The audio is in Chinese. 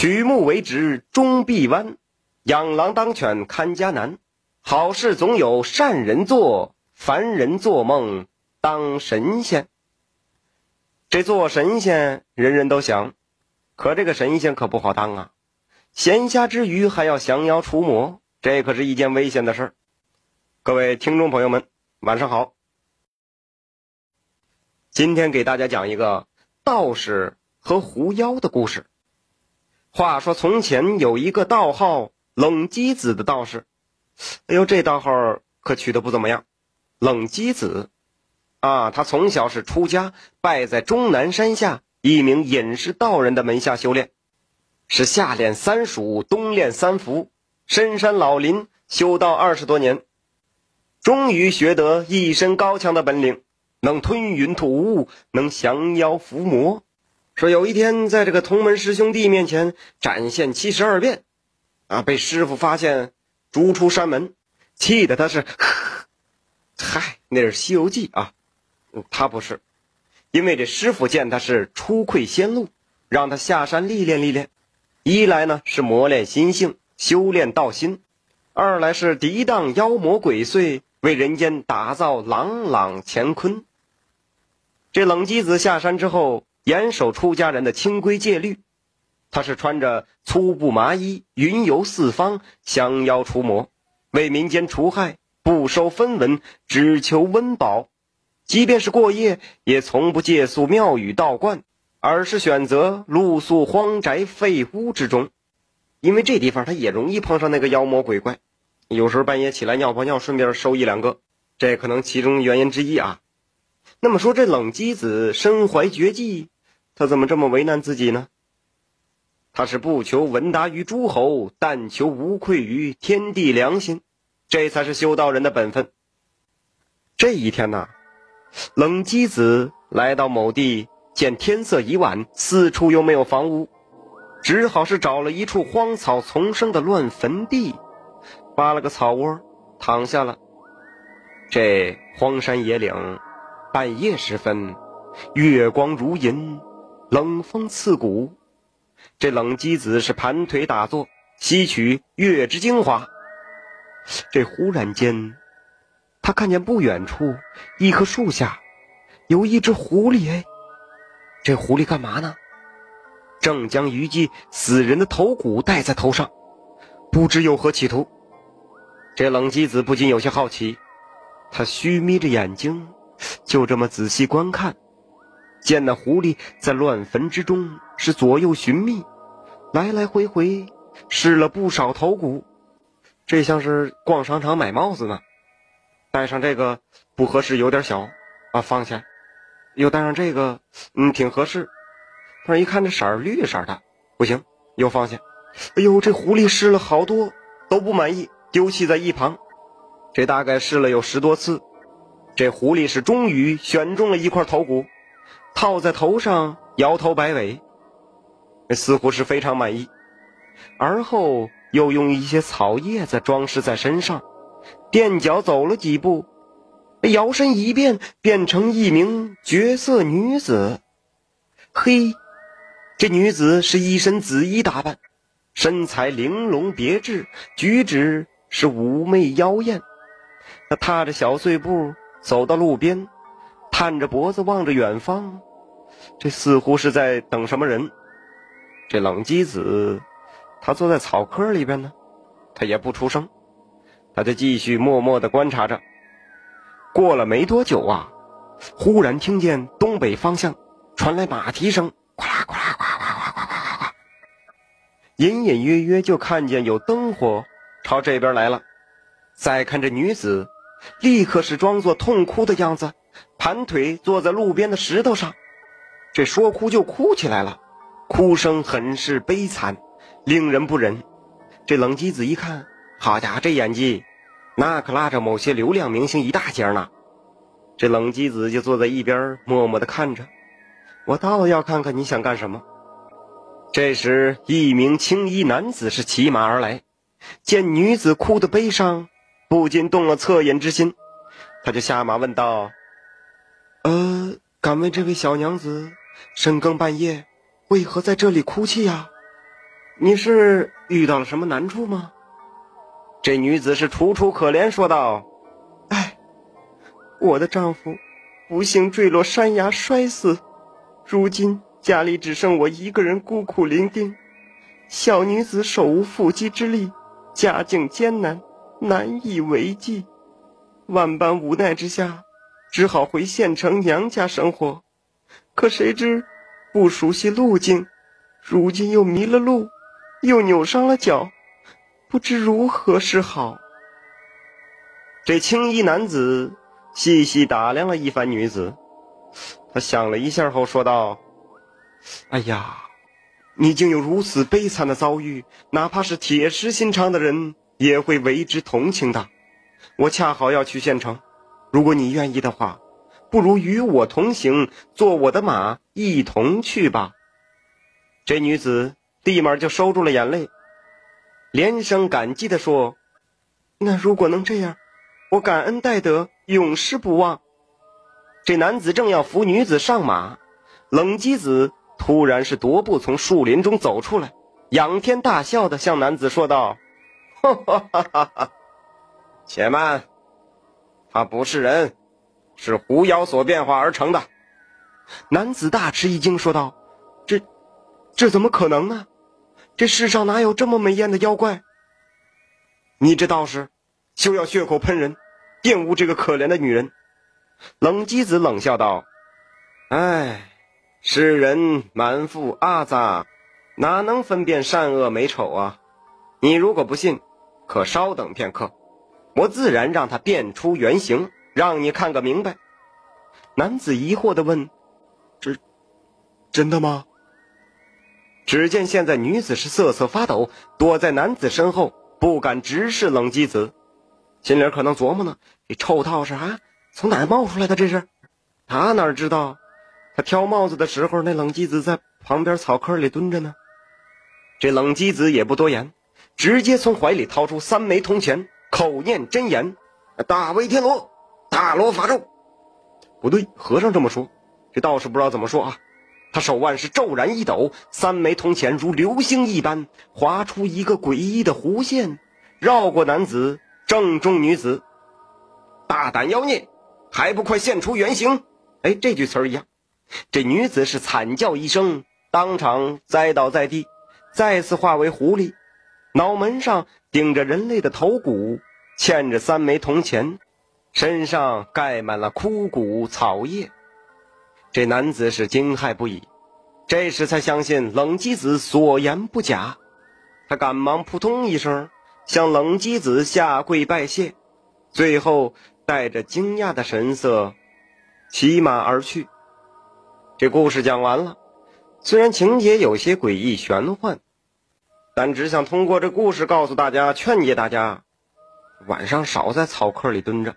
曲目为直终必弯，养狼当犬看家难。好事总有善人做，凡人做梦当神仙。这做神仙人人都想，可这个神仙可不好当啊！闲暇之余还要降妖除魔，这可是一件危险的事儿。各位听众朋友们，晚上好。今天给大家讲一个道士和狐妖的故事。话说从前有一个道号冷机子的道士，哎呦，这道号可取得不怎么样。冷机子啊，他从小是出家，拜在终南山下一名隐士道人的门下修炼，是夏练三暑，冬练三伏，深山老林修道二十多年，终于学得一身高强的本领。能吞云吐雾，能降妖伏魔。说有一天，在这个同门师兄弟面前展现七十二变，啊，被师傅发现，逐出山门，气得他是，嗨，那是《西游记》啊，他不是，因为这师傅见他是出愧仙路，让他下山历练历练。一来呢是磨练心性，修炼道心；二来是抵挡妖魔鬼祟，为人间打造朗朗乾坤。这冷机子下山之后，严守出家人的清规戒律。他是穿着粗布麻衣，云游四方，降妖除魔，为民间除害，不收分文，只求温饱。即便是过夜，也从不借宿庙宇道观，而是选择露宿荒宅废屋之中。因为这地方他也容易碰上那个妖魔鬼怪，有时候半夜起来尿泡尿，顺便收一两个，这可能其中原因之一啊。那么说，这冷机子身怀绝技，他怎么这么为难自己呢？他是不求闻达于诸侯，但求无愧于天地良心，这才是修道人的本分。这一天呢，冷机子来到某地，见天色已晚，四处又没有房屋，只好是找了一处荒草丛生的乱坟地，挖了个草窝，躺下了。这荒山野岭。半夜时分，月光如银，冷风刺骨。这冷机子是盘腿打坐，吸取月之精华。这忽然间，他看见不远处一棵树下有一只狐狸。哎，这狐狸干嘛呢？正将虞姬死人的头骨戴在头上，不知有何企图。这冷机子不禁有些好奇，他虚眯着眼睛。就这么仔细观看，见那狐狸在乱坟之中是左右寻觅，来来回回试了不少头骨，这像是逛商场买帽子呢。戴上这个不合适，有点小啊，放下。又戴上这个，嗯，挺合适。但是一看这色儿绿色的，不行，又放下。哎呦，这狐狸试了好多都不满意，丢弃在一旁。这大概试了有十多次。这狐狸是终于选中了一块头骨，套在头上，摇头摆尾，似乎是非常满意。而后又用一些草叶子装饰在身上，垫脚走了几步，摇身一变，变成一名绝色女子。嘿，这女子是一身紫衣打扮，身材玲珑别致，举止是妩媚妖艳。她踏着小碎步。走到路边，探着脖子望着远方，这似乎是在等什么人。这冷机子，他坐在草窠里边呢，他也不出声，他就继续默默的观察着。过了没多久啊，忽然听见东北方向传来马蹄声，呱啦呱啦呱呱呱呱呱呱，隐隐约约就看见有灯火朝这边来了。再看这女子。立刻是装作痛哭的样子，盘腿坐在路边的石头上，这说哭就哭起来了，哭声很是悲惨，令人不忍。这冷机子一看，好家伙，这演技，那可拉着某些流量明星一大截呢。这冷机子就坐在一边默默的看着，我倒要看看你想干什么。这时，一名青衣男子是骑马而来，见女子哭得悲伤。不禁动了恻隐之心，他就下马问道：“呃，敢问这位小娘子，深更半夜为何在这里哭泣呀？”你是遇到了什么难处吗？”这女子是楚楚可怜，说道：“哎，我的丈夫不幸坠落山崖摔死，如今家里只剩我一个人孤苦伶仃，小女子手无缚鸡之力，家境艰难，难以为继。万般无奈之下，只好回县城娘家生活。可谁知不熟悉路径，如今又迷了路，又扭伤了脚。”不知如何是好。这青衣男子细细打量了一番女子，他想了一下后说道：“哎呀，你竟有如此悲惨的遭遇，哪怕是铁石心肠的人也会为之同情的。我恰好要去县城，如果你愿意的话，不如与我同行，坐我的马一同去吧。”这女子立马就收住了眼泪。连声感激地说：“那如果能这样，我感恩戴德，永世不忘。”这男子正要扶女子上马，冷机子突然是踱步从树林中走出来，仰天大笑的向男子说道：“哈哈哈哈哈！且慢，他不是人，是狐妖所变化而成的。”男子大吃一惊，说道：“这，这怎么可能呢？”这世上哪有这么美艳的妖怪？你这道士休要血口喷人，玷污这个可怜的女人。冷机子冷笑道：“哎，世人满腹阿杂，哪能分辨善恶美丑啊？你如果不信，可稍等片刻，我自然让他变出原形，让你看个明白。”男子疑惑的问：“这真的吗？”只见现在女子是瑟瑟发抖，躲在男子身后，不敢直视冷机子，心里可能琢磨呢：这臭道士啊，从哪冒出来的？这是他哪知道，他挑帽子的时候，那冷机子在旁边草坑里蹲着呢。这冷机子也不多言，直接从怀里掏出三枚铜钱，口念真言：“大威天罗，大罗法咒。”不对，和尚这么说，这道士不知道怎么说啊。他手腕是骤然一抖，三枚铜钱如流星一般划出一个诡异的弧线，绕过男子，正中女子。大胆妖孽，还不快现出原形！哎，这句词儿一样。这女子是惨叫一声，当场栽倒在地，再次化为狐狸，脑门上顶着人类的头骨，嵌着三枚铜钱，身上盖满了枯骨草叶。这男子是惊骇不已，这时才相信冷机子所言不假。他赶忙扑通一声向冷机子下跪拜谢，最后带着惊讶的神色骑马而去。这故事讲完了，虽然情节有些诡异玄幻，但只想通过这故事告诉大家、劝诫大家：晚上少在草坑里蹲着。